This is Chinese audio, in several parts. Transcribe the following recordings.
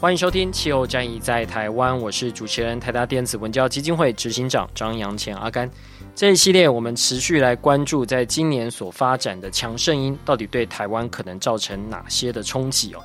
欢迎收听《气候战役在台湾》，我是主持人台达电子文教基金会执行长张扬前阿甘。这一系列我们持续来关注，在今年所发展的强盛音到底对台湾可能造成哪些的冲击哦？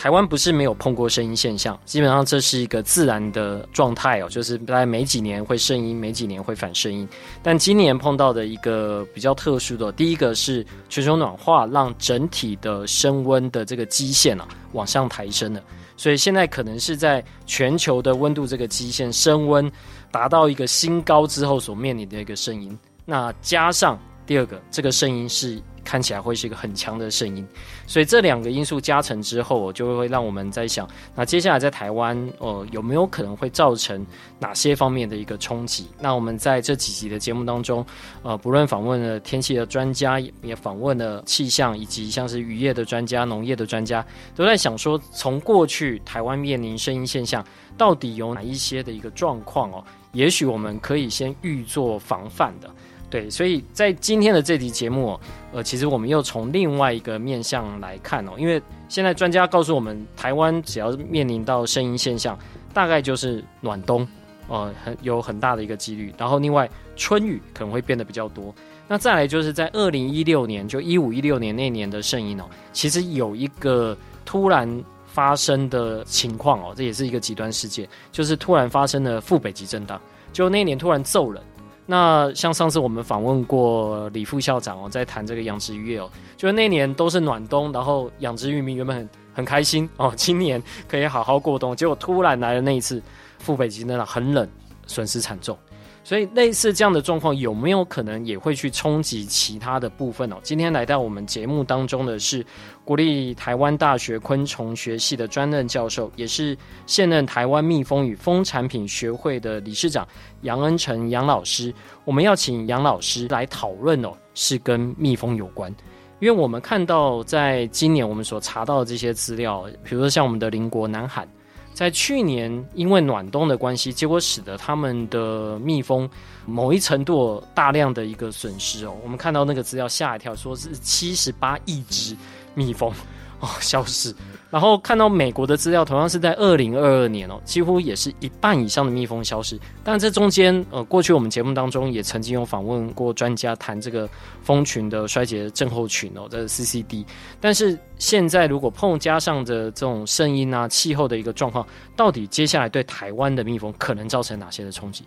台湾不是没有碰过声音现象，基本上这是一个自然的状态哦，就是大概每几年会声音，每几年会反声音。但今年碰到的一个比较特殊的，第一个是全球暖化让整体的升温的这个基线啊往上抬升了。所以现在可能是在全球的温度这个基线升温达到一个新高之后所面临的一个声音。那加上第二个，这个声音是。看起来会是一个很强的声音，所以这两个因素加成之后，就会让我们在想，那接下来在台湾，呃，有没有可能会造成哪些方面的一个冲击？那我们在这几集的节目当中，呃，不论访问了天气的专家，也访问了气象，以及像是渔业的专家、农业的专家，都在想说，从过去台湾面临声音现象，到底有哪一些的一个状况哦？也许我们可以先预做防范的。对，所以在今天的这集节目，呃，其实我们又从另外一个面向来看哦，因为现在专家告诉我们，台湾只要面临到声音现象，大概就是暖冬，呃，很有很大的一个几率。然后另外春雨可能会变得比较多。那再来就是在二零一六年，就一五一六年那年的声音哦，其实有一个突然发生的情况哦，这也是一个极端事件，就是突然发生了副北极震荡，就那年突然骤冷。那像上次我们访问过李副校长哦，在谈这个养殖渔业哦，就是那年都是暖冬，然后养殖渔民原本很很开心哦，今年可以好好过冬，结果突然来了那一次副北极呢，很冷，损失惨重。所以类似这样的状况，有没有可能也会去冲击其他的部分哦？今天来到我们节目当中的是国立台湾大学昆虫学系的专任教授，也是现任台湾蜜蜂与蜂产品学会的理事长杨恩成杨老师。我们要请杨老师来讨论哦，是跟蜜蜂有关，因为我们看到在今年我们所查到的这些资料，比如说像我们的邻国南韩。在去年，因为暖冬的关系，结果使得他们的蜜蜂某一程度大量的一个损失哦。我们看到那个资料吓一跳，说是七十八亿只蜜蜂哦消失。然后看到美国的资料，同样是在二零二二年哦，几乎也是一半以上的蜜蜂消失。但这中间，呃，过去我们节目当中也曾经有访问过专家谈这个蜂群的衰竭症候群哦，这 CCD。但是现在如果碰加上的这种声音啊、气候的一个状况，到底接下来对台湾的蜜蜂可能造成哪些的冲击？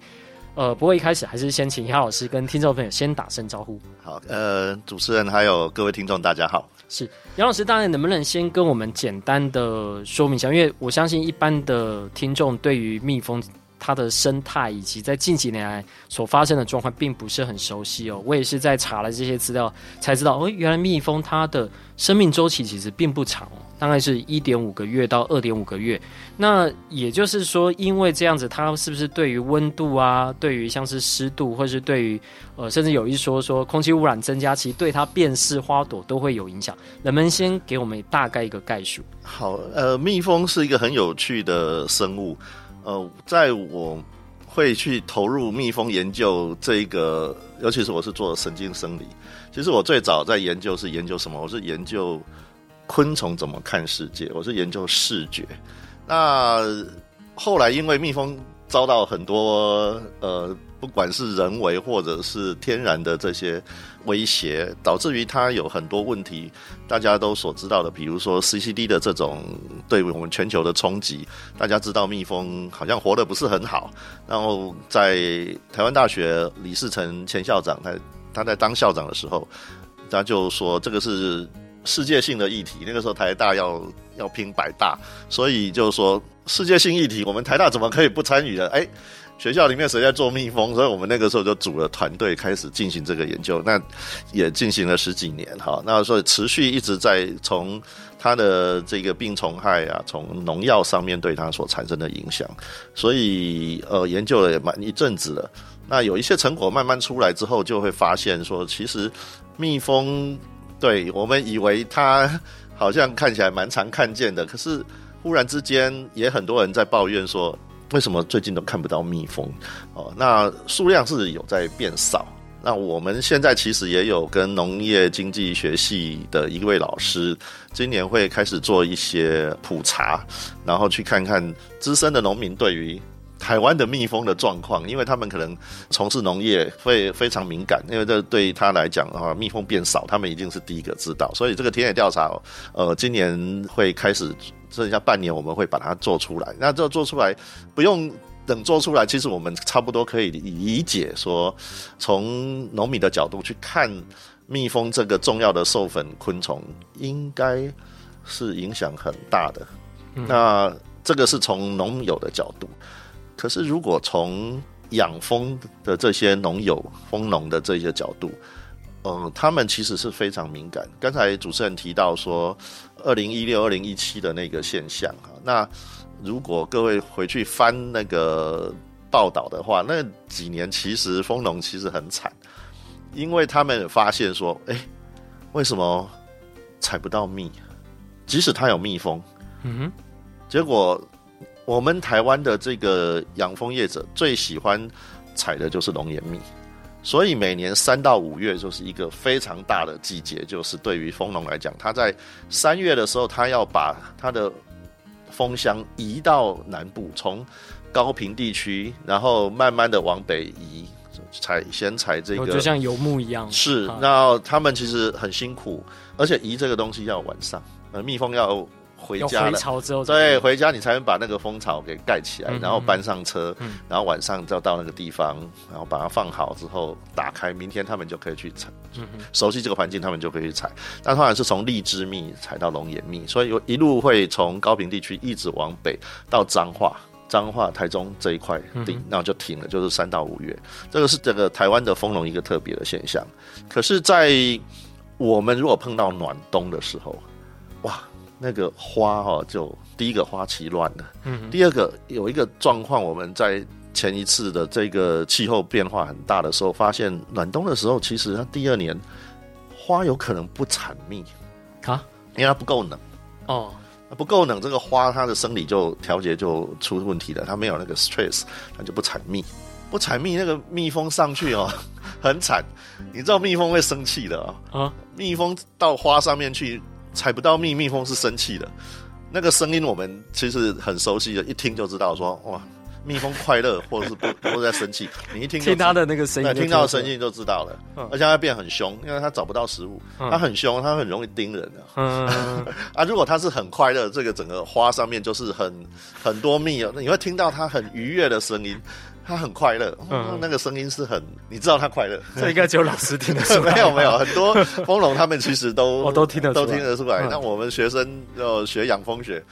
呃，不过一开始还是先请杨老师跟听众朋友先打声招呼。好，呃，主持人还有各位听众，大家好。是杨老师，当然能不能先跟我们简单的说明一下？因为我相信一般的听众对于蜜蜂它的生态以及在近几年来所发生的状况并不是很熟悉哦。我也是在查了这些资料才知道，哦，原来蜜蜂它的生命周期其实并不长。大概是一点五个月到二点五个月，那也就是说，因为这样子，它是不是对于温度啊，对于像是湿度，或是对于呃，甚至有一说说空气污染增加，其实对它辨识花朵都会有影响。能不能先给我们大概一个概述？好，呃，蜜蜂是一个很有趣的生物，呃，在我会去投入蜜蜂研究这一个，尤其是我是做神经生理，其实我最早在研究是研究什么？我是研究。昆虫怎么看世界？我是研究视觉。那后来因为蜜蜂遭到很多呃不管是人为或者是天然的这些威胁，导致于它有很多问题，大家都所知道的，比如说 CCD 的这种对我们全球的冲击。大家知道蜜蜂好像活得不是很好，然后在台湾大学李士成前校长，他他在当校长的时候，他就说这个是世界性的议题。那个时候台大要要拼百大，所以就是说世界性议题，我们台大怎么可以不参与呢？哎。学校里面谁在做蜜蜂？所以我们那个时候就组了团队开始进行这个研究，那也进行了十几年哈。那所以持续一直在从它的这个病虫害啊，从农药上面对它所产生的影响，所以呃研究了也蛮一阵子了。那有一些成果慢慢出来之后，就会发现说，其实蜜蜂对我们以为它 好像看起来蛮常看见的，可是忽然之间也很多人在抱怨说。为什么最近都看不到蜜蜂？哦，那数量是有在变少。那我们现在其实也有跟农业经济学系的一位老师，今年会开始做一些普查，然后去看看资深的农民对于台湾的蜜蜂的状况，因为他们可能从事农业会非常敏感，因为这对他来讲的话，蜜蜂变少，他们一定是第一个知道。所以这个田野调查，呃，今年会开始。剩下半年，我们会把它做出来。那这做出来不用等做出来，其实我们差不多可以理解说，从农民的角度去看蜜蜂这个重要的授粉昆虫，应该是影响很大的。那这个是从农友的角度，可是如果从养蜂的这些农友、蜂农的这些角度，嗯，他们其实是非常敏感。刚才主持人提到说，二零一六、二零一七的那个现象哈，那如果各位回去翻那个报道的话，那几年其实蜂农其实很惨，因为他们发现说，哎，为什么采不到蜜？即使它有蜜蜂，嗯哼，结果我们台湾的这个养蜂业者最喜欢采的就是龙眼蜜。所以每年三到五月就是一个非常大的季节，就是对于蜂农来讲，他在三月的时候，他要把他的蜂箱移到南部，从高屏地区，然后慢慢的往北移，采先采这个，就像游牧一样。是，那他们其实很辛苦，而且移这个东西要晚上，呃，蜜蜂要。回家了，对，回家你才能把那个蜂巢给盖起来，嗯、然后搬上车、嗯，然后晚上就到那个地方，然后把它放好之后打开，明天他们就可以去采。嗯、熟悉这个环境，他们就可以去采。那当然是从荔枝蜜采到龙眼蜜，所以一路会从高平地区一直往北到彰化、彰化、台中这一块地，然后就停了，就是三到五月。这个是整个台湾的蜂农一个特别的现象。可是，在我们如果碰到暖冬的时候，哇！那个花哈，就第一个花期乱了。嗯，第二个有一个状况，我们在前一次的这个气候变化很大的时候，发现暖冬的时候，其实它第二年花有可能不产蜜啊，因为它不够冷。哦，不够冷，这个花它的生理就调节就出问题了，它没有那个 stress，它就不产蜜。不产蜜，那个蜜蜂上去哦，很惨。你知道蜜蜂会生气的啊？啊，蜜蜂到花上面去。采不到蜜，蜜蜂是生气的，那个声音我们其实很熟悉的，一听就知道说哇，蜜蜂快乐或者是不 不在生气，你一听听它的那个声音，听到声音就知道了，嗯、而且它变很凶，因为它找不到食物，它、嗯、很凶，它很容易叮人的。嗯。啊，如果它是很快乐，这个整个花上面就是很很多蜜哦，你会听到它很愉悦的声音。他很快乐，嗯，那个声音是很，你知道他快乐。这应该只有老师听得出来。没有没有，很多蜂农他们其实都我都听得都听得出来。那、嗯、我们学生要学养蜂学，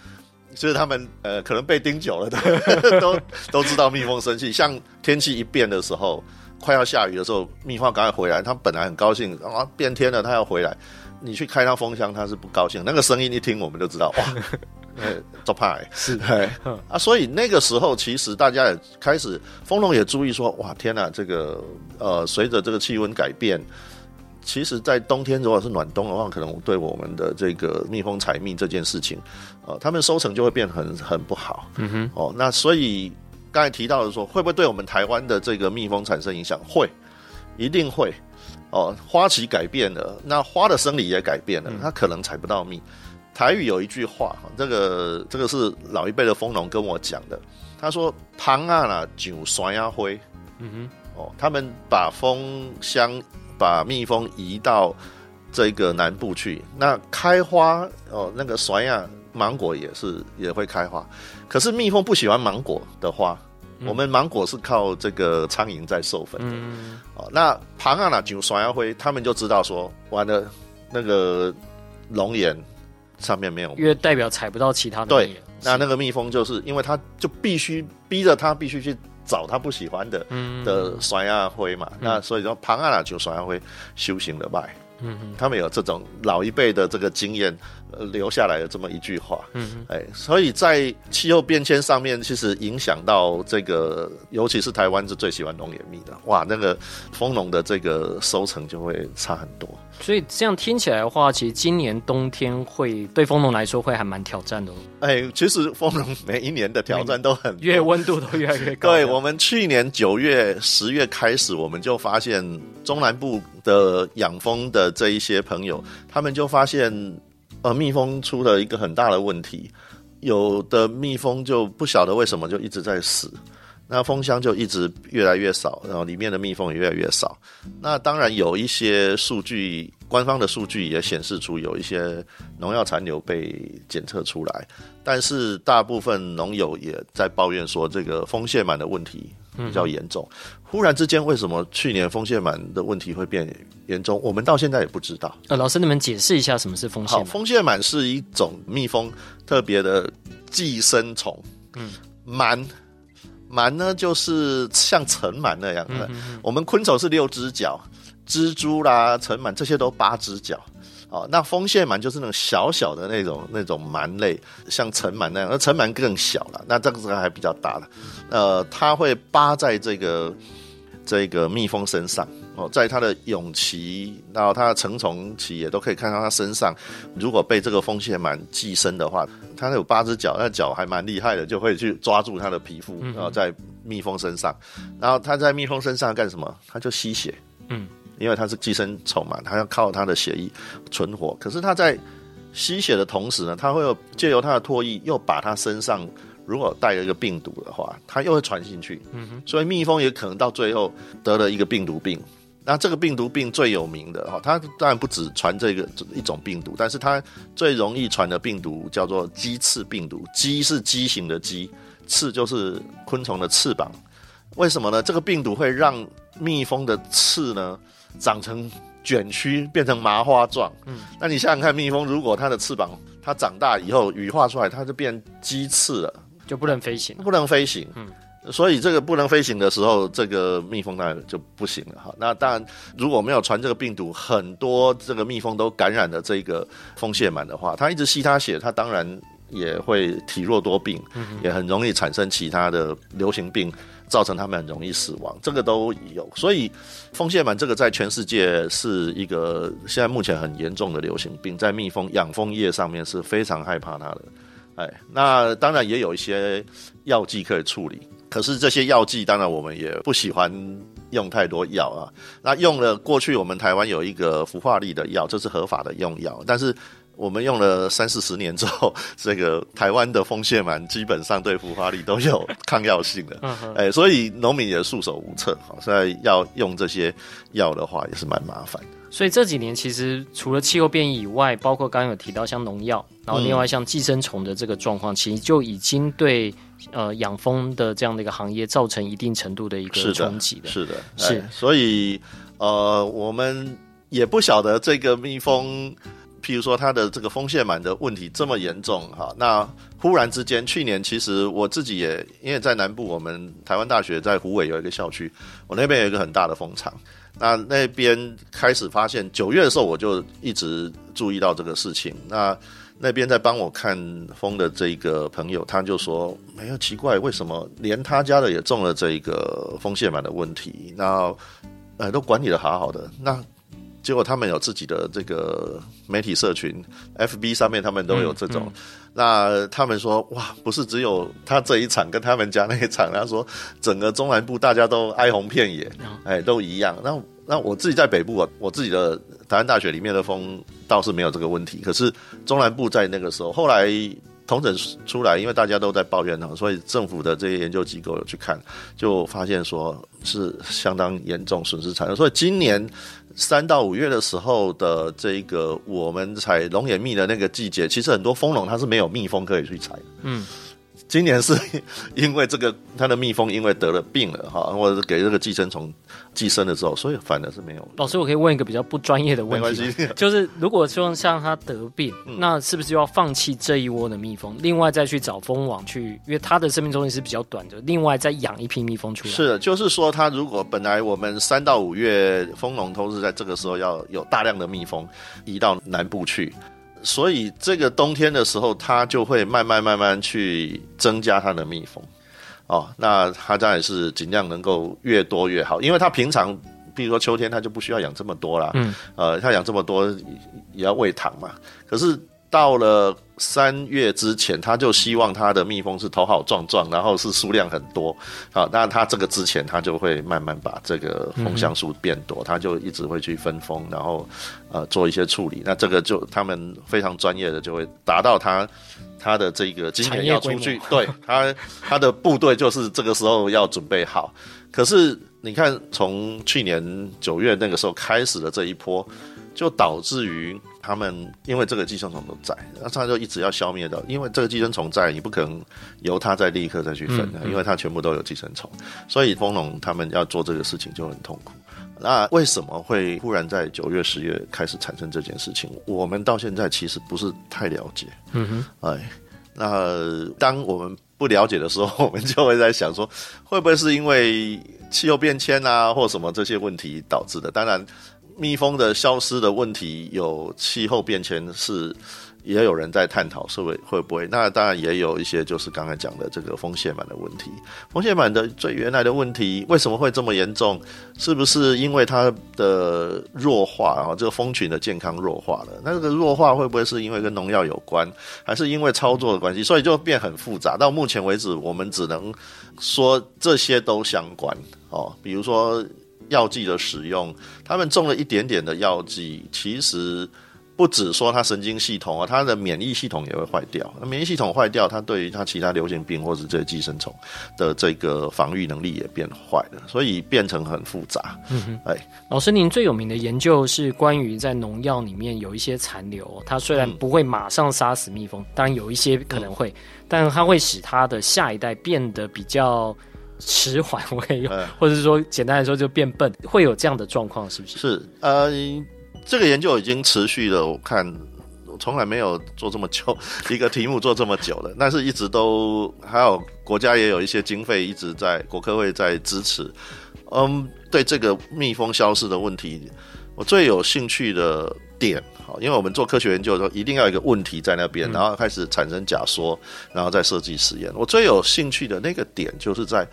就是他们呃可能被叮久了，都 都都知道蜜蜂生气。像天气一变的时候，快要下雨的时候，蜜蜂赶快回来，它本来很高兴啊，变天了，它要回来。你去开它蜂箱，它是不高兴。那个声音一听，我们就知道哇。呃，做派是，哎，啊，所以那个时候其实大家也开始，蜂农也注意说，哇，天哪，这个呃，随着这个气温改变，其实，在冬天如果是暖冬的话，可能对我们的这个蜜蜂采蜜这件事情，呃，他们收成就会变很很不好。嗯哼，哦，那所以刚才提到的说，会不会对我们台湾的这个蜜蜂产生影响？会，一定会。哦，花期改变了，那花的生理也改变了，它可能采不到蜜。台语有一句话，这个这个是老一辈的蜂农跟我讲的。他说：“旁啊啦，上山啊灰。”嗯哼，哦，他们把蜂箱把蜜蜂移到这个南部去，那开花哦，那个酸呀芒果也是也会开花，可是蜜蜂不喜欢芒果的花。我们芒果是靠这个苍蝇在授粉的，嗯、哦，那旁啊那就酸芽灰，他们就知道说，完了那个龙眼上面没有，因为代表采不到其他的。对，那那个蜜蜂就是因为它就必须逼着它必须去找它不喜欢的、嗯、的酸亚灰嘛，嗯、那所以说旁阿拉就酸亚灰修行的卖。嗯，他们有这种老一辈的这个经验，呃，留下来的这么一句话。嗯哼，哎，所以在气候变迁上面，其实影响到这个，尤其是台湾是最喜欢龙眼蜜的，哇，那个蜂农的这个收成就会差很多。所以这样听起来的话，其实今年冬天会对蜂农来说会还蛮挑战的。哎，其实蜂农每一年的挑战都很越温度都越来越高。对，我们去年九月、十月开始，我们就发现中南部。的养蜂的这一些朋友，他们就发现，呃，蜜蜂出了一个很大的问题，有的蜜蜂就不晓得为什么就一直在死，那蜂箱就一直越来越少，然后里面的蜜蜂也越来越少。那当然有一些数据，官方的数据也显示出有一些农药残留被检测出来，但是大部分农友也在抱怨说，这个蜂蟹螨的问题比较严重。忽然之间，为什么去年蜂蟹螨的问题会变严重？我们到现在也不知道。呃，老师，你们解释一下什么是蜂蟹螨？蜂蟹螨是一种蜜蜂特别的寄生虫。嗯，螨螨呢，就是像尘螨那样的。嗯、我们昆虫是六只脚，蜘蛛啦、尘螨这些都八只脚。哦，那蜂蟹螨就是那种小小的那种那种螨类，像尘螨那样，那尘螨更小了。那这个是还比较大了。呃，它会扒在这个。这个蜜蜂身上哦，在它的蛹期，然后它的成虫期也都可以看到它身上。如果被这个蜂蟹螨寄生的话，它有八只脚，那脚还蛮厉害的，就会去抓住它的皮肤，然后在蜜蜂身上。然后它在蜜蜂身上干什么？它就吸血。嗯，因为它是寄生虫嘛，它要靠它的血液存活。可是它在吸血的同时呢，它会有借由它的唾液，又把它身上。如果带了一个病毒的话，它又会传进去，嗯哼，所以蜜蜂也可能到最后得了一个病毒病。那这个病毒病最有名的哈，它当然不止传这个一种病毒，但是它最容易传的病毒叫做鸡翅病毒。鸡是畸形的鸡，翅就是昆虫的翅膀。为什么呢？这个病毒会让蜜蜂的翅呢长成卷曲，变成麻花状。嗯，那你想想看，蜜蜂如果它的翅膀它长大以后羽化出来，它就变鸡翅了。就不能飞行，不能飞行。嗯，所以这个不能飞行的时候，这个蜜蜂当然就不行了哈。那当然，如果没有传这个病毒，很多这个蜜蜂都感染了这个蜂蟹螨的话，它一直吸它血，它当然也会体弱多病，也很容易产生其他的流行病，造成它们很容易死亡。这个都有，所以蜂蟹螨这个在全世界是一个现在目前很严重的流行病，在蜜蜂养蜂业上面是非常害怕它的。哎，那当然也有一些药剂可以处理，可是这些药剂当然我们也不喜欢用太多药啊。那用了过去我们台湾有一个氟化力的药，这是合法的用药，但是我们用了三四十年之后，这个台湾的风蟹螨基本上对氟化力都有抗药性的，哎，所以农民也束手无策。好，现在要用这些药的话，也是蛮麻烦的。所以这几年其实除了气候变异以外，包括刚刚有提到像农药，然后另外像寄生虫的这个状况，嗯、其实就已经对呃养蜂的这样的一个行业造成一定程度的一个冲击的。是的，是，的是。所以呃，我们也不晓得这个蜜蜂，譬如说它的这个蜂蟹螨的问题这么严重哈。那忽然之间，去年其实我自己也因为在南部，我们台湾大学在湖尾有一个校区，我那边有一个很大的蜂场。那那边开始发现，九月的时候我就一直注意到这个事情。那那边在帮我看风的这个朋友，他就说：“没有奇怪，为什么连他家的也中了这个风蟹螨的问题？那呃都管理的好好的，那结果他们有自己的这个媒体社群，FB 上面他们都有这种。嗯嗯、那他们说：哇，不是只有他这一场跟他们家那一场，他说整个中南部大家都哀鸿遍野，哎，都一样。那。”那我自己在北部啊，我自己的台湾大学里面的风倒是没有这个问题，可是中南部在那个时候，后来重整出来，因为大家都在抱怨呢，所以政府的这些研究机构有去看，就发现说是相当严重损失产生。所以今年三到五月的时候的这个我们采龙眼蜜的那个季节，其实很多蜂农它是没有蜜蜂可以去采。嗯。今年是 因为这个它的蜜蜂因为得了病了哈，或者是给这个寄生虫寄生了之后，所以反而是没有。老师，我可以问一个比较不专业的问题，没关系，就是如果说像它得病，嗯、那是不是要放弃这一窝的蜜蜂，另外再去找蜂王去？因为它的生命周期是比较短的，另外再养一批蜜蜂出来。是的，就是说，它如果本来我们三到五月蜂农都是在这个时候要有大量的蜜蜂移到南部去。所以这个冬天的时候，它就会慢慢慢慢去增加它的蜜蜂，哦，那它当然是尽量能够越多越好，因为它平常，比如说秋天，它就不需要养这么多啦，嗯，呃，它养这么多也要喂糖嘛，可是。到了三月之前，他就希望他的蜜蜂是头好壮壮，然后是数量很多。好，那他这个之前，他就会慢慢把这个蜂箱数变多，他就一直会去分蜂，然后呃做一些处理。那这个就他们非常专业的，就会达到他他的这个今年要出去，对他他的部队就是这个时候要准备好。可是你看，从去年九月那个时候开始的这一波，就导致于。他们因为这个寄生虫都在，那他就一直要消灭掉。因为这个寄生虫在，你不可能由它再立刻再去分的，嗯嗯、因为它全部都有寄生虫，所以蜂农他们要做这个事情就很痛苦。那为什么会忽然在九月、十月开始产生这件事情？我们到现在其实不是太了解。嗯哼，哎，那当我们不了解的时候，我们就会在想说，会不会是因为气候变迁啊，或什么这些问题导致的？当然。蜜蜂的消失的问题，有气候变迁是，也有人在探讨是会会不会。那当然也有一些就是刚才讲的这个蜂蟹螨的问题。蜂蟹螨的最原来的问题为什么会这么严重？是不是因为它的弱化啊？这个蜂群的健康弱化了？那这个弱化会不会是因为跟农药有关，还是因为操作的关系？所以就变很复杂。到目前为止，我们只能说这些都相关哦。比如说。药剂的使用，他们中了一点点的药剂，其实不只说它神经系统啊，它的免疫系统也会坏掉。那免疫系统坏掉，它对于它其他流行病或者这些寄生虫的这个防御能力也变坏了，所以变成很复杂。嗯哼，哎，老师，您最有名的研究是关于在农药里面有一些残留，它虽然不会马上杀死蜜蜂，当然有一些可能会，嗯、但它会使它的下一代变得比较。迟缓会有，或者是说简单来说就变笨，会有这样的状况，是不是？是，呃，这个研究已经持续了，我看我从来没有做这么久一个题目做这么久了，但是一直都还有国家也有一些经费一直在国科会在支持。嗯，对这个蜜蜂消失的问题，我最有兴趣的点。因为我们做科学研究的时候，一定要有一个问题在那边，然后开始产生假说，然后再设计实验。我最有兴趣的那个点，就是在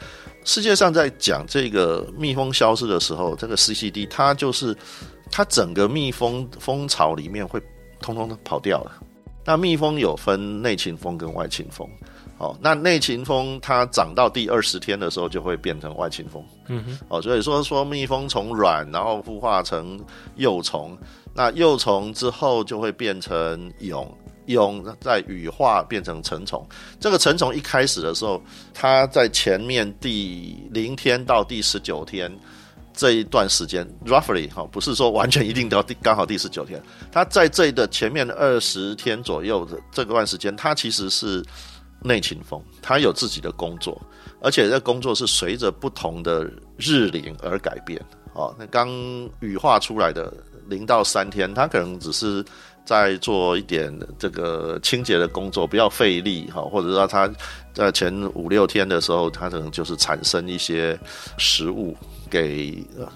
世界上在讲这个蜜蜂消失的时候，这个 CCD 它就是它整个蜜蜂蜂巢里面会通通都跑掉了。那蜜蜂有分内勤蜂跟外勤蜂，哦，那内勤蜂它长到第二十天的时候就会变成外勤蜂，嗯哼，哦，所以说说蜜蜂从卵然后孵化成幼虫。那幼虫之后就会变成蛹，蛹在羽化变成成虫。这个成虫一开始的时候，它在前面第零天到第十九天这一段时间，roughly 哈，不是说完全一定到第刚好第十九天，它在这的前面二十天左右的这段时间，它其实是内勤风，他有自己的工作，而且这工作是随着不同的日龄而改变。哦，那刚羽化出来的。零到三天，他可能只是在做一点这个清洁的工作，不要费力哈，或者说他在前五六天的时候，他可能就是产生一些食物给，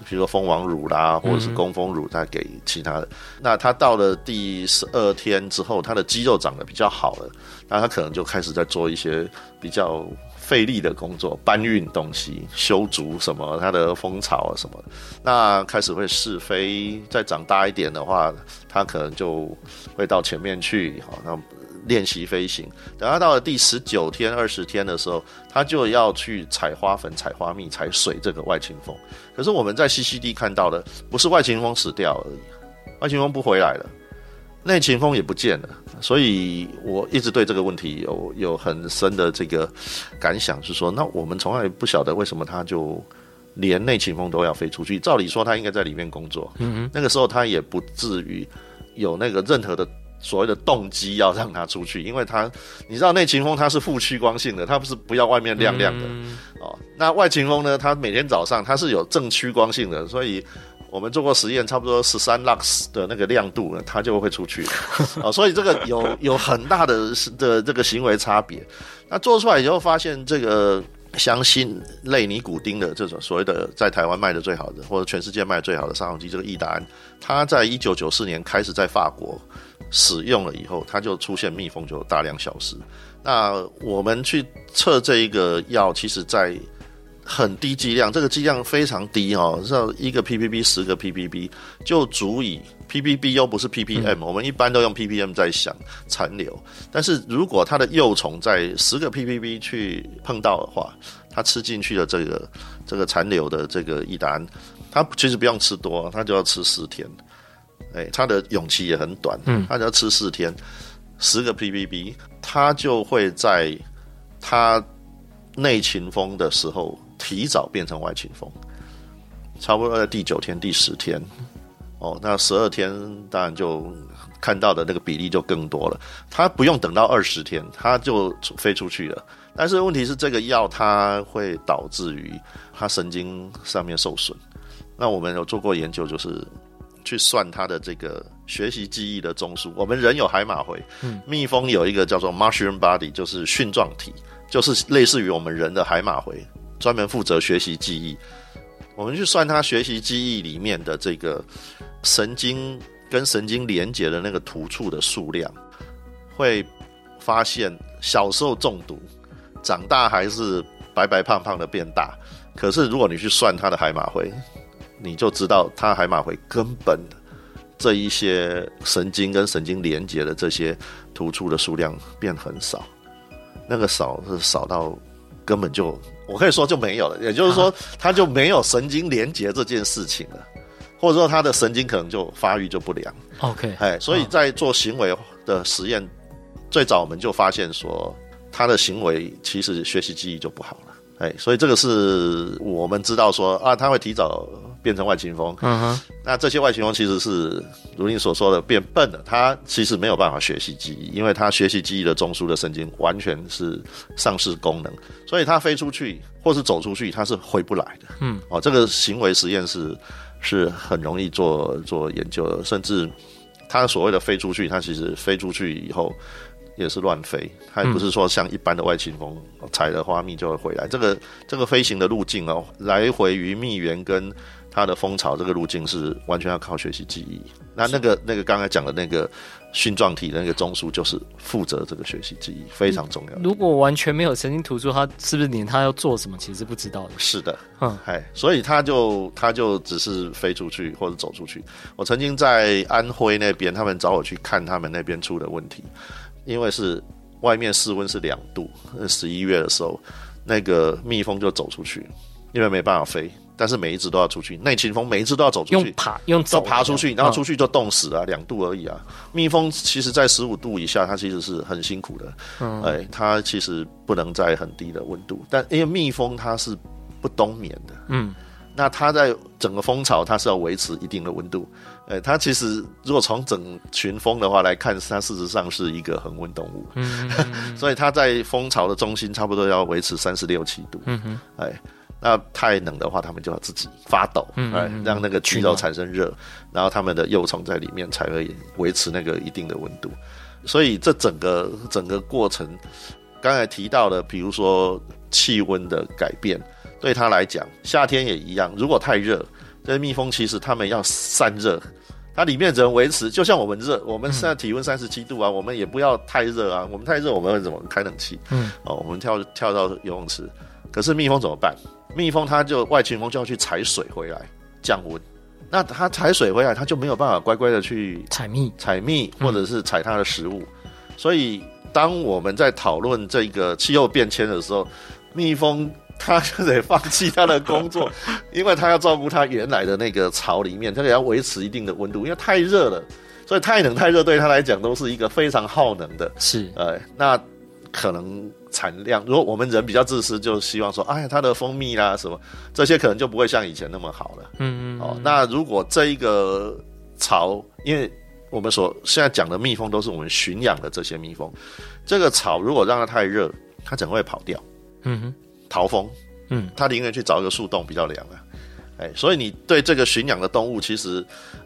比如说蜂王乳啦，或者是工蜂乳，再给其他的。那他到了第十二天之后，他的肌肉长得比较好了，那他可能就开始在做一些比较。费力的工作，搬运东西、修筑什么，它的蜂巢啊什么，那开始会试飞，再长大一点的话，它可能就会到前面去，好，那练习飞行。等它到了第十九天、二十天的时候，它就要去采花粉、采花蜜、采水。这个外勤蜂，可是我们在 CCD 看到的不是外勤蜂死掉而已，外勤蜂不回来了，内勤风也不见了，所以我一直对这个问题有有很深的这个感想，是说，那我们从来不晓得为什么他就连内勤风都要飞出去。照理说他应该在里面工作，嗯嗯，那个时候他也不至于有那个任何的所谓的动机要让他出去，因为他你知道内勤风它是负趋光性的，它不是不要外面亮亮的哦。那外勤风呢，它每天早上它是有正趋光性的，所以。我们做过实验，差不多十三 lux 的那个亮度呢，它就会出去 啊，所以这个有有很大的的这个行为差别。那做出来以后，发现这个相信类尼古丁的这种所谓的在台湾卖的最好的，或者全世界卖的最好的杀虫剂，这个易达安，它在一九九四年开始在法国使用了以后，它就出现蜜蜂就大量消失。那我们去测这一个药，其实在。很低剂量，这个剂量非常低哦，像一个 ppb 十个 ppb 就足以 ppb 又不是 ppm，、嗯、我们一般都用 ppm 在想残留，但是如果它的幼虫在十个 ppb 去碰到的话，它吃进去的这个这个残留的这个易达安，它其实不用吃多，它就要吃四天，哎，它的蛹期也很短，嗯，它就要吃四天，十个 ppb，它就会在它内勤风的时候。提早变成外勤风，差不多在第九天、第十天，哦，那十二天当然就看到的那个比例就更多了。它不用等到二十天，它就飞出去了。但是问题是，这个药它会导致于它神经上面受损。那我们有做过研究，就是去算它的这个学习记忆的中枢。我们人有海马回，蜜蜂有一个叫做 mushroom body，就是蕈状体，就是类似于我们人的海马回。专门负责学习记忆，我们去算它学习记忆里面的这个神经跟神经连接的那个突触的数量，会发现小时候中毒，长大还是白白胖胖的变大。可是如果你去算它的海马回，你就知道它海马回根本这一些神经跟神经连接的这些突触的数量变很少，那个少是少到根本就。我可以说就没有了，也就是说，他就没有神经连接这件事情了，或者说他的神经可能就发育就不良。OK，哎，所以在做行为的实验，最早我们就发现说，他的行为其实学习记忆就不好了。哎，所以这个是我们知道说啊，他会提早。变成外勤风，嗯哼，那这些外勤风其实是如你所说的变笨了，它其实没有办法学习记忆，因为它学习记忆的中枢的神经完全是丧失功能，所以它飞出去或是走出去，它是回不来的。嗯，哦，这个行为实验是是很容易做做研究的，甚至它所谓的飞出去，它其实飞出去以后。也是乱飞，还不是说像一般的外勤蜂采了花蜜就会回来。这个这个飞行的路径哦，来回于蜜源跟它的蜂巢这个路径是完全要靠学习记忆。那那个那个刚才讲的那个蕈状体的那个中枢，就是负责这个学习记忆，非常重要。如果完全没有神经突触，它是不是连它要做什么其实是不知道的？是的，嗯，哎，所以它就它就只是飞出去或者走出去。我曾经在安徽那边，他们找我去看他们那边出的问题。因为是外面室温是两度，十一月的时候，那个蜜蜂就走出去，因为没办法飞，但是每一只都要出去。内勤蜂每一只都要走出去，用爬用走爬出去，然后出去就冻死啊，两、嗯、度而已啊。蜜蜂其实在十五度以下，它其实是很辛苦的，嗯，哎，它其实不能在很低的温度，但因为蜜蜂它是不冬眠的，嗯。那它在整个蜂巢，它是要维持一定的温度。诶，它其实如果从整群蜂的话来看，它事实上是一个恒温动物。嗯，所以它在蜂巢的中心差不多要维持三十六七度。嗯哼，哎，那太冷的话，它们就要自己发抖，哎，让那个躯肉产生热，然后它们的幼虫在里面才会维持那个一定的温度。所以这整个整个过程，刚才提到的，比如说气温的改变。对它来讲，夏天也一样。如果太热，这些蜜蜂其实它们要散热，它里面只能维持，就像我们热，我们现在体温三十七度啊，我们也不要太热啊。我们太热，我们会怎么开冷气？嗯，哦，我们跳跳到游泳池。可是蜜蜂怎么办？蜜蜂它就外勤蜂就要去采水回来降温。那它采水回来，它就没有办法乖乖的去采蜜、采蜜或者是采它的食物。所以，当我们在讨论这个气候变迁的时候，蜜蜂。他就得放弃他的工作，因为他要照顾他原来的那个巢里面，他得要维持一定的温度，因为太热了。所以太冷太热对他来讲都是一个非常耗能的。是，呃，那可能产量，如果我们人比较自私，就希望说，哎呀，它的蜂蜜啦什么这些可能就不会像以前那么好了。嗯嗯。哦，那如果这一个巢，因为我们所现在讲的蜜蜂都是我们驯养的这些蜜蜂，这个巢如果让它太热，它整个会跑掉。嗯哼，逃蜂。嗯，它宁愿去找一个树洞比较凉啊。哎，所以你对这个驯养的动物，其实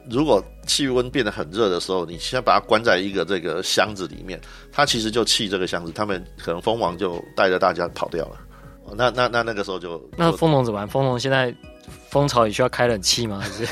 如果气温变得很热的时候，你先把它关在一个这个箱子里面，它其实就弃这个箱子，他们可能蜂王就带着大家跑掉了。那那那那个时候就那蜂农怎么办？蜂农现在蜂巢也需要开冷气吗？还是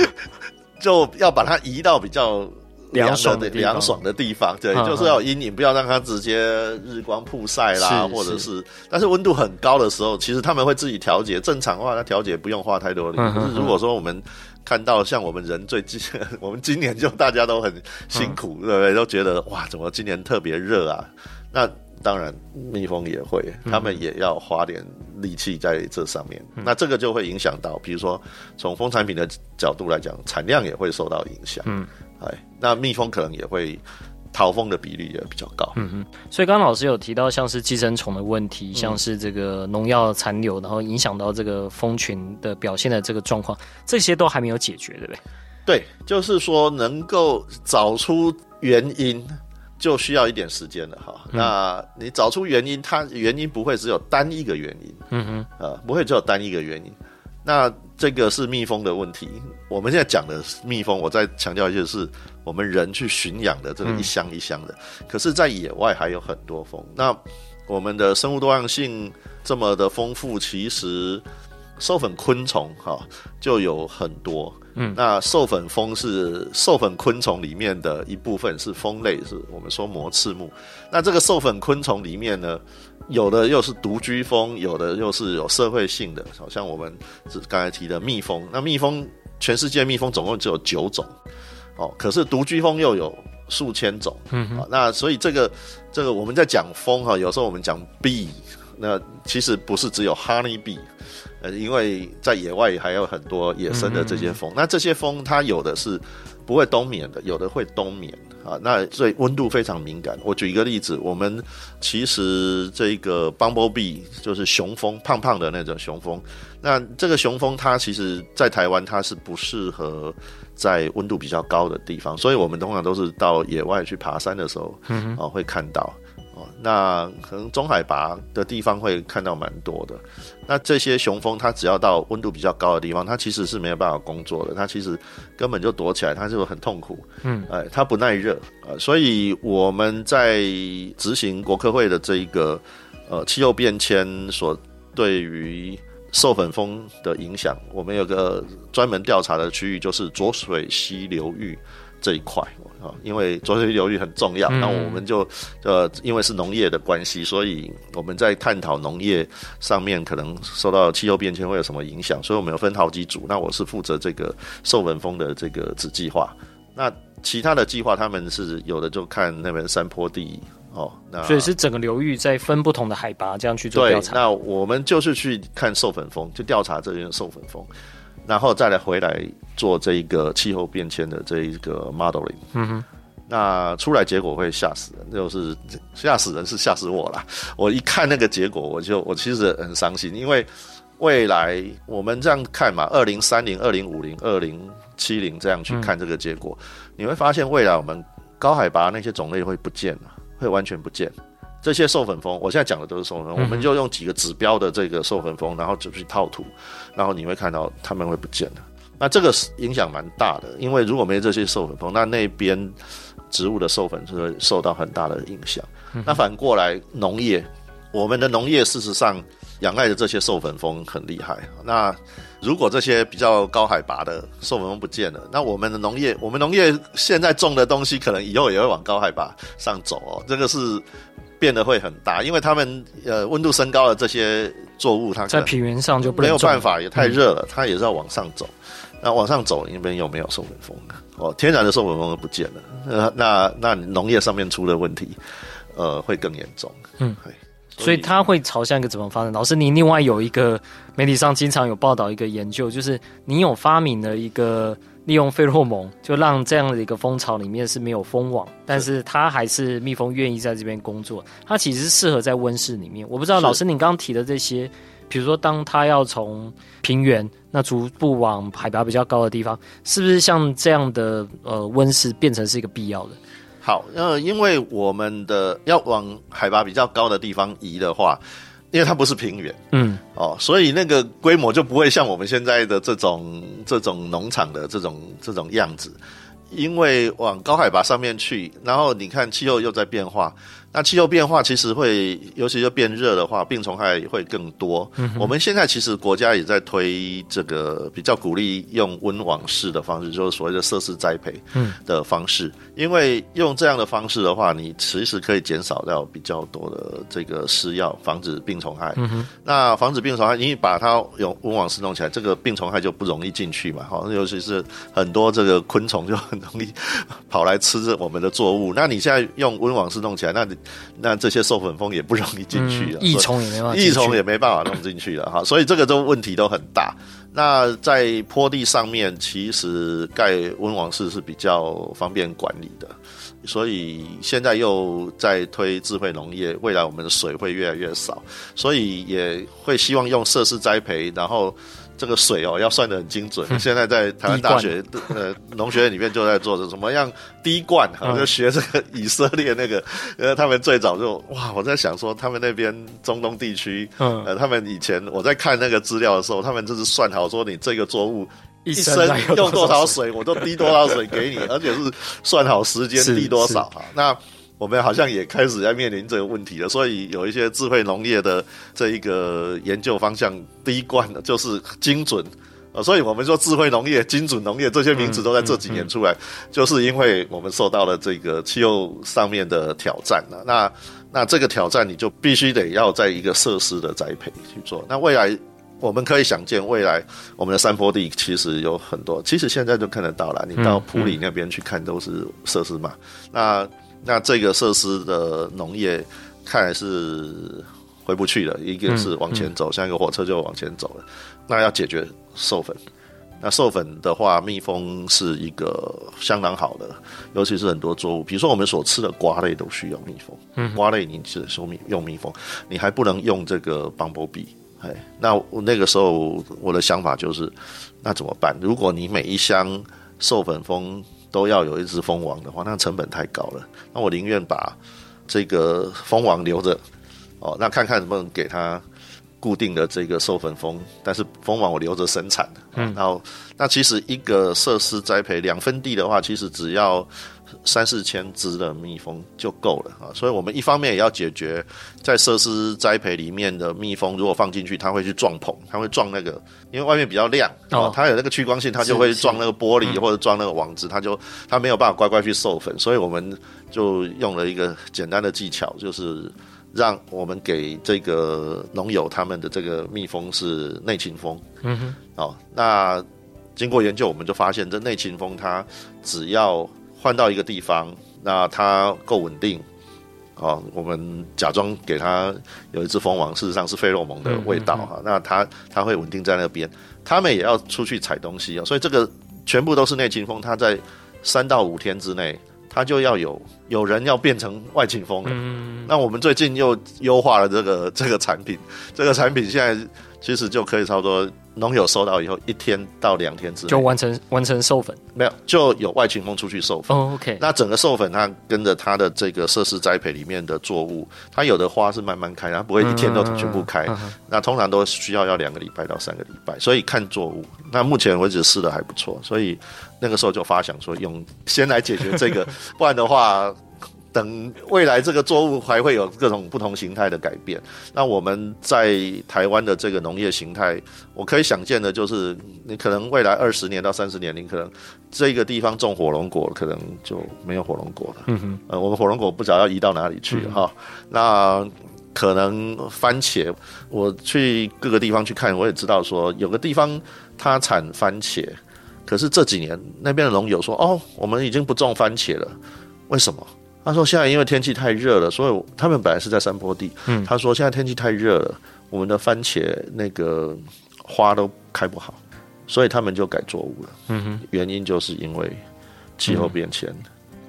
就要把它移到比较。凉爽的凉爽的地方，对，就是要阴影，不要让它直接日光曝晒啦，或者是，但是温度很高的时候，其实他们会自己调节。正常的话，它调节不用花太多力。可是如果说我们看到像我们人最近，我们今年就大家都很辛苦，对不对？都觉得哇，怎么今年特别热啊？那当然，蜜蜂也会，他们也要花点力气在这上面。那这个就会影响到，比如说从蜂产品的角度来讲，产量也会受到影响。嗯。哎，那蜜蜂可能也会逃蜂的比例也比较高。嗯嗯，所以刚刚老师有提到，像是寄生虫的问题，像是这个农药残留，然后影响到这个蜂群的表现的这个状况，这些都还没有解决，对不对？对，就是说能够找出原因，就需要一点时间了哈。嗯、那你找出原因，它原因不会只有单一个原因。嗯哼，呃，不会只有单一个原因。那这个是蜜蜂的问题。我们现在讲的蜜蜂，我再强调一下，是我们人去驯养的这个一箱一箱的。可是，在野外还有很多蜂。那我们的生物多样性这么的丰富，其实授粉昆虫哈就有很多。嗯，那授粉蜂是授粉昆虫里面的一部分，是蜂类，是我们说膜翅目。那这个授粉昆虫里面呢，有的又是独居蜂，有的又是有社会性的，好像我们是刚才提的蜜蜂。那蜜蜂，全世界蜜蜂总共只有九种，哦，可是独居蜂又有数千种。嗯哼，那所以这个这个我们在讲蜂哈，有时候我们讲 bee，那其实不是只有 honey bee，呃，因为在野外还有很多野生的这些蜂。那这些蜂它有的是不会冬眠的，有的会冬眠。啊，那所以温度非常敏感。我举一个例子，我们其实这个 bumblebee 就是雄蜂，胖胖的那种雄蜂。那这个雄蜂它其实，在台湾它是不适合在温度比较高的地方，所以我们通常都是到野外去爬山的时候，嗯，啊会看到。那可能中海拔的地方会看到蛮多的。那这些雄蜂，它只要到温度比较高的地方，它其实是没有办法工作的。它其实根本就躲起来，它就很痛苦。嗯，哎，它不耐热啊。所以我们在执行国科会的这一个呃气候变迁所对于授粉蜂的影响，我们有个专门调查的区域，就是浊水溪流域这一块。啊，因为浊水流域很重要，那、嗯、我们就呃，因为是农业的关系，所以我们在探讨农业上面可能受到气候变迁会有什么影响，所以我们有分好几组。那我是负责这个授粉蜂的这个子计划，那其他的计划他们是有的就看那边山坡地哦，那所以是整个流域在分不同的海拔这样去做调查。对，那我们就是去看授粉蜂，就调查这边的授粉蜂。然后再来回来做这一个气候变迁的这一个 modeling，嗯哼，那出来结果会吓死人，就是吓死人是吓死我了。我一看那个结果，我就我其实很伤心，因为未来我们这样看嘛，二零三零、二零五零、二零七零这样去看这个结果，嗯、你会发现未来我们高海拔那些种类会不见了，会完全不见。这些授粉蜂，我现在讲的都是授粉蜂，嗯、我们就用几个指标的这个授粉蜂，然后就去套图，然后你会看到它们会不见了。那这个影响蛮大的，因为如果没这些授粉蜂，那那边植物的授粉就会受到很大的影响。嗯、那反过来农业，我们的农业事实上仰赖的这些授粉蜂很厉害。那如果这些比较高海拔的授粉蜂不见了，那我们的农业，我们农业现在种的东西，可能以后也会往高海拔上走哦。这个是。变得会很大，因为他们呃温度升高了，这些作物它在平原上就没有办法，也太热了，嗯、它也是要往上走。那往上走，那边又没有授粉蜂哦，天然的授粉蜂都不见了。呃、那那农业上面出的问题，呃，会更严重。嗯，所以，所以它会朝向一个怎么发展？老师，您另外有一个媒体上经常有报道一个研究，就是你有发明了一个利用费洛蒙，就让这样的一个蜂巢里面是没有蜂网，但是它还是蜜蜂愿意在这边工作。它其实适合在温室里面。我不知道老师，你刚刚提的这些，比如说当它要从平原那逐步往海拔比较高的地方，是不是像这样的呃温室变成是一个必要的？好，呃，因为我们的要往海拔比较高的地方移的话，因为它不是平原，嗯，哦，所以那个规模就不会像我们现在的这种这种农场的这种这种样子，因为往高海拔上面去，然后你看气候又在变化。那气候变化其实会，尤其是变热的话，病虫害会更多。嗯、我们现在其实国家也在推这个比较鼓励用温网式的方式，就是所谓的设施栽培的方式。嗯、因为用这样的方式的话，你其实可以减少掉比较多的这个施药，防止病虫害。嗯、那防止病虫害，你把它用温网式弄起来，这个病虫害就不容易进去嘛。哈，尤其是很多这个昆虫就很容易跑来吃着我们的作物。那你现在用温网式弄起来，那你那这些授粉蜂也不容易进去了，益虫也没办法，益虫也没办法弄进去了哈，所以这个都问题都很大。那在坡地上面，其实盖温网室是比较方便管理的，所以现在又在推智慧农业，未来我们的水会越来越少，所以也会希望用设施栽培，然后。这个水哦，要算得很精准。现在在台湾大学呃农学院里面就在做着怎么样滴灌，好像就学这个以色列那个，呃，他们最早就哇，我在想说他们那边中东地区，呃，他们以前我在看那个资料的时候，他们就是算好说你这个作物一生用多少水，我都滴多少水给你，而且是算好时间滴多少啊。那我们好像也开始在面临这个问题了，所以有一些智慧农业的这一个研究方向，第一关的就是精准，呃，所以我们说智慧农业、精准农业这些名词都在这几年出来，就是因为我们受到了这个气候上面的挑战了。那那这个挑战你就必须得要在一个设施的栽培去做。那未来我们可以想见，未来我们的山坡地其实有很多，其实现在就看得到了。你到普里那边去看，都是设施嘛。那那这个设施的农业看来是回不去了，一个是往前走，像一个火车就往前走了。那要解决授粉，那授粉的话，蜜蜂是一个相当好的，尤其是很多作物，比如说我们所吃的瓜类都需要蜜蜂。嗯，瓜类你只说蜜用蜜蜂，你还不能用这个 bumblebee。哎，那那个时候我的想法就是，那怎么办？如果你每一箱授粉蜂都要有一只蜂王的话，那成本太高了。那我宁愿把这个蜂王留着，哦，那看看能不能给它固定的这个授粉蜂，但是蜂王我留着生产。嗯，然后那其实一个设施栽培两分地的话，其实只要。三四千只的蜜蜂就够了啊，所以我们一方面也要解决在设施栽培里面的蜜蜂，如果放进去，它会去撞棚，它会撞那个，因为外面比较亮哦，它有那个趋光性，它就会撞那个玻璃或者撞那个网子，它就它没有办法乖乖去授粉，所以我们就用了一个简单的技巧，就是让我们给这个农友他们的这个蜜蜂是内勤蜂，嗯哼，哦，那经过研究，我们就发现这内勤蜂它只要换到一个地方，那它够稳定，哦，我们假装给它有一只蜂王，事实上是费洛蒙的味道哈、嗯嗯嗯。那它它会稳定在那边，它们也要出去采东西啊，所以这个全部都是内勤蜂。它在三到五天之内，它就要有有人要变成外勤风了。嗯，那我们最近又优化了这个这个产品，这个产品现在其实就可以差不多。农友收到以后，一天到两天之内就完成完成授粉，没有就有外勤蜂出去授粉。哦，OK。那整个授粉，它跟着它的这个设施栽培里面的作物，它有的花是慢慢开，它不会一天都全部开。嗯嗯、那通常都需要要两个礼拜到三个礼拜，所以看作物。那目前为止试的还不错，所以那个时候就发想说，用先来解决这个，不然的话。等未来这个作物还会有各种不同形态的改变，那我们在台湾的这个农业形态，我可以想见的就是，你可能未来二十年到三十年，你可能这个地方种火龙果，可能就没有火龙果了。嗯哼，呃，我们火龙果不知道要移到哪里去哈。那可能番茄，我去各个地方去看，我也知道说有个地方它产番茄，可是这几年那边的农友说，哦，我们已经不种番茄了，为什么？他说：“现在因为天气太热了，所以他们本来是在山坡地。嗯，他说现在天气太热了，我们的番茄那个花都开不好，所以他们就改作物了。嗯哼，原因就是因为气候变迁。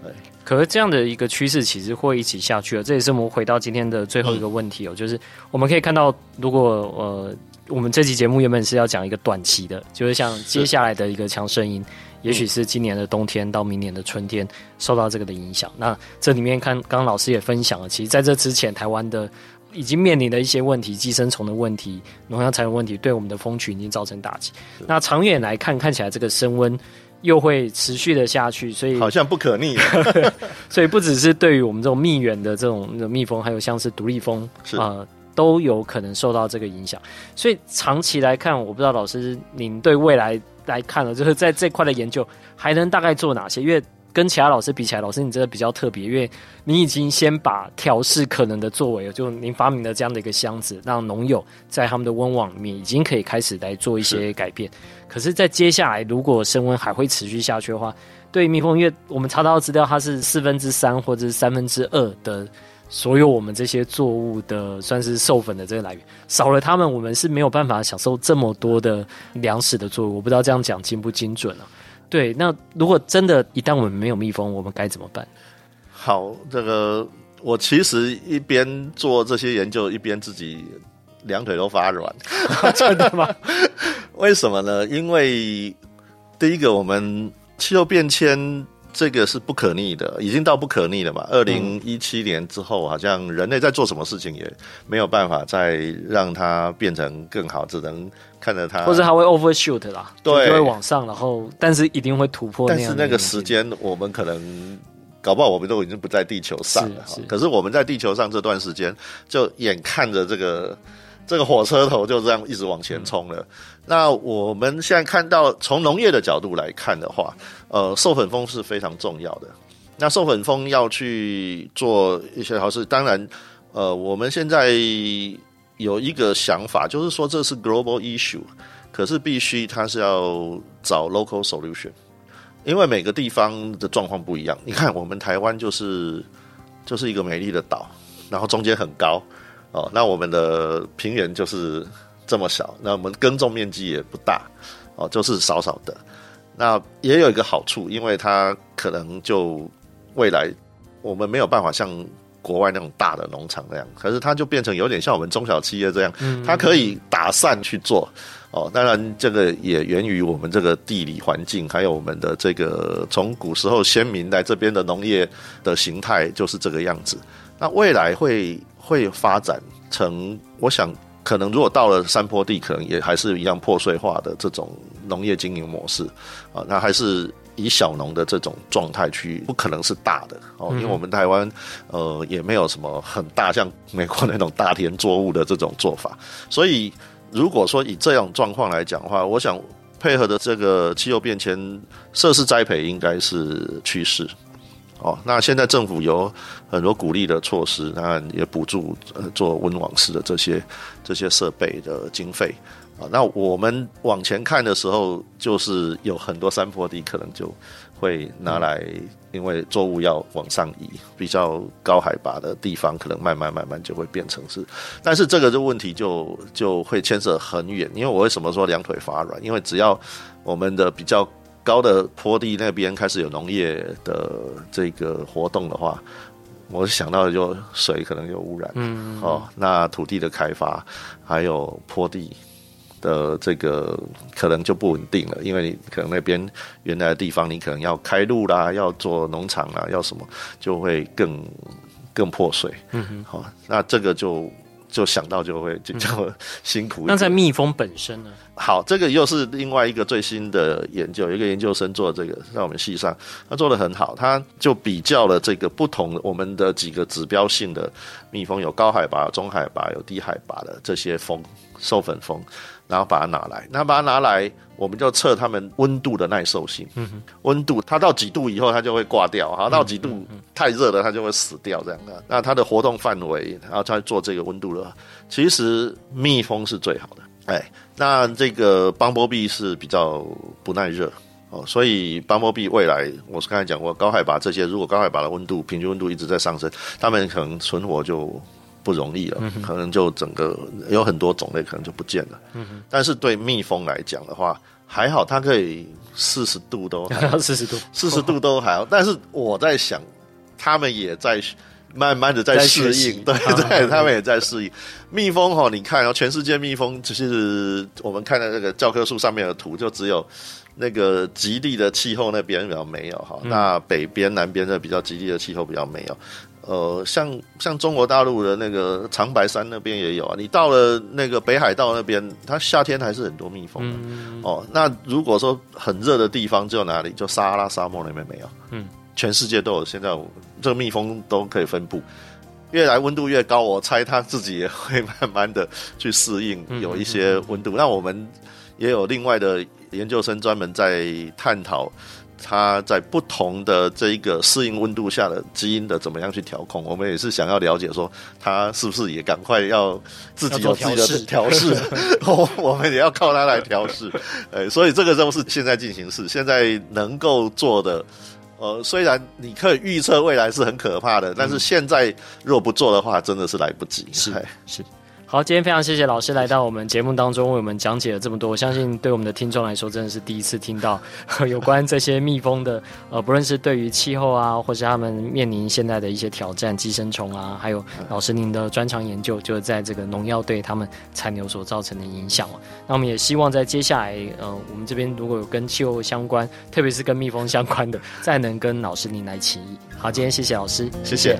对，可是这样的一个趋势其实会一起下去了。这也是我们回到今天的最后一个问题哦，嗯、就是我们可以看到，如果呃，我们这期节目原本是要讲一个短期的，就是像接下来的一个强声音，也许是今年的冬天到明年的春天受到这个的影响。那这里面看，刚刚老师也分享了，其实在这之前，台湾的。已经面临的一些问题，寄生虫的问题、农药残留问题，对我们的蜂群已经造成打击。那长远来看，看起来这个升温又会持续的下去，所以好像不可逆。所以不只是对于我们这种蜜源的这种蜜蜂，还有像是独立蜂啊、呃，都有可能受到这个影响。所以长期来看，我不知道老师您对未来来看了，就是在这块的研究还能大概做哪些？因为跟其他老师比起来，老师你真的比较特别，因为你已经先把调试可能的作为，就您发明了这样的一个箱子，让农友在他们的温网里面已经可以开始来做一些改变。是可是，在接下来如果升温还会持续下去的话，对蜜蜂，因为我们查到的资料，它是四分之三或者是三分之二的所有我们这些作物的算是授粉的这个来源，少了他们，我们是没有办法享受这么多的粮食的作物。我不知道这样讲精不精准啊？对，那如果真的，一旦我们没有蜜蜂，我们该怎么办？好，这个我其实一边做这些研究，一边自己两腿都发软。真的吗？为什么呢？因为第一个，我们气候变迁。这个是不可逆的，已经到不可逆了嘛。二零一七年之后，好像人类在做什么事情也没有办法再让它变成更好，只能看着它，或者它会 overshoot 啦，对，就会往上，然后但是一定会突破。但是那个时间，我们可能搞不好我们都已经不在地球上了。是是，可是我们在地球上这段时间，就眼看着这个这个火车头就这样一直往前冲了。那我们现在看到，从农业的角度来看的话，呃，授粉蜂是非常重要的。那授粉蜂要去做一些好事，当然，呃，我们现在有一个想法，就是说这是 global issue，可是必须它是要找 local solution，因为每个地方的状况不一样。你看，我们台湾就是就是一个美丽的岛，然后中间很高哦，那我们的平原就是。这么小，那我们耕种面积也不大，哦，就是少少的。那也有一个好处，因为它可能就未来我们没有办法像国外那种大的农场那样，可是它就变成有点像我们中小企业这样，它可以打散去做。哦，当然这个也源于我们这个地理环境，还有我们的这个从古时候先民来这边的农业的形态就是这个样子。那未来会会发展成，我想。可能如果到了山坡地，可能也还是一样破碎化的这种农业经营模式啊，那还是以小农的这种状态去，不可能是大的哦，因为我们台湾呃也没有什么很大像美国那种大田作物的这种做法，所以如果说以这样状况来讲的话，我想配合的这个气候变迁，设施栽培应该是趋势。哦，那现在政府有很多鼓励的措施，那也补助呃做温网式的这些这些设备的经费啊。那我们往前看的时候，就是有很多山坡地可能就会拿来，因为作物要往上移，比较高海拔的地方，可能慢慢慢慢就会变成是。但是这个这问题就就会牵涉很远，因为我为什么说两腿发软？因为只要我们的比较。高的坡地那边开始有农业的这个活动的话，我想到的就水可能有污染，嗯，嗯，哦，那土地的开发还有坡地的这个可能就不稳定了，因为你可能那边原来的地方你可能要开路啦，要做农场啦，要什么就会更更破碎，嗯嗯，好，那这个就。就想到就会就较辛苦。那在蜜蜂本身呢？好，这个又是另外一个最新的研究，有一个研究生做这个，在我们系上，他做的很好，他就比较了这个不同我们的几个指标性的蜜蜂，有高海拔、中海拔、有低海拔的这些蜂，授粉蜂。然后把它拿来，那把它拿来，我们就测它们温度的耐受性。嗯，温度它到几度以后它就会挂掉，好，到几度太热了它就会死掉这样的。那它的活动范围，然后它做这个温度了。其实蜜蜂是最好的，哎，那这个邦波壁是比较不耐热哦，所以邦波壁未来我是刚才讲过，高海拔这些如果高海拔的温度平均温度一直在上升，它们可能存活就不容易了，可能就整个有很多种类可能就不见了。嗯，但是对蜜蜂来讲的话，还好，它可以四十度都还好，四十度，四十度都还好。但是我在想，他们也在慢慢的在适应，对对，他们也在适应。蜜蜂哈，你看哦，全世界蜜蜂其实我们看的那个教科书上面的图，就只有那个极地的气候那边比较没有哈，那北边、南边的比较极地的气候比较没有。呃，像像中国大陆的那个长白山那边也有啊。你到了那个北海道那边，它夏天还是很多蜜蜂的。嗯、哦，那如果说很热的地方，就哪里？就撒哈拉沙漠那边没有。嗯，全世界都有。现在这个蜜蜂都可以分布。越来温度越高，我猜它自己也会慢慢的去适应有一些温度。嗯嗯嗯、那我们也有另外的研究生专门在探讨。它在不同的这一个适应温度下的基因的怎么样去调控？我们也是想要了解说，它是不是也赶快要自己有自己的调试？我 我们也要靠它来调试。呃，所以这个都是现在进行式，现在能够做的。呃，虽然你可以预测未来是很可怕的，但是现在若不做的话，真的是来不及。是是。好，今天非常谢谢老师来到我们节目当中，为我们讲解了这么多。我相信对我们的听众来说，真的是第一次听到有关这些蜜蜂的，呃，不论是对于气候啊，或是他们面临现在的一些挑战，寄生虫啊，还有老师您的专长研究，就是在这个农药对他们产牛所造成的影响。那我们也希望在接下来，呃，我们这边如果有跟气候相关，特别是跟蜜蜂相关的，再能跟老师您来起议。好，今天谢谢老师，谢谢。